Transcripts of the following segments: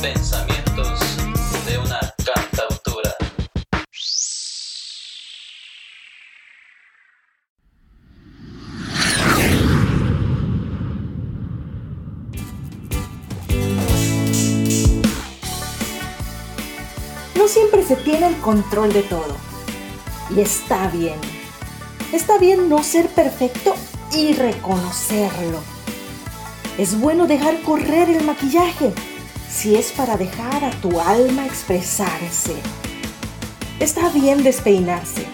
Pensamientos de una cantautora. No siempre se tiene el control de todo. Y está bien. Está bien no ser perfecto y reconocerlo es bueno dejar correr el maquillaje si es para dejar a tu alma expresarse. Está bien despeinarse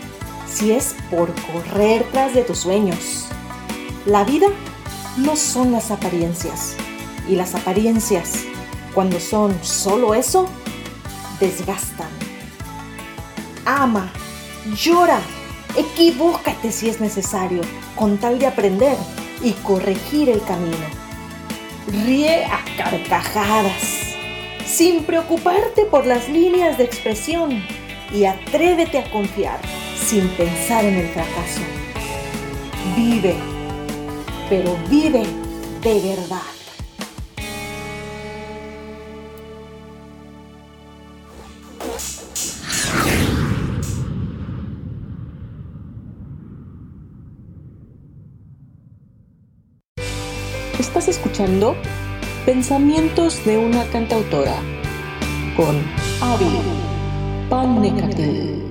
si es por correr tras de tus sueños. La vida no son las apariencias y las apariencias, cuando son solo eso, desgastan. Ama, llora, equivócate si es necesario, con tal de aprender y corregir el camino. Ríe a carcajadas, sin preocuparte por las líneas de expresión y atrévete a confiar sin pensar en el fracaso. Vive, pero vive de verdad. Estás escuchando Pensamientos de una cantautora con Avi Pannecatil.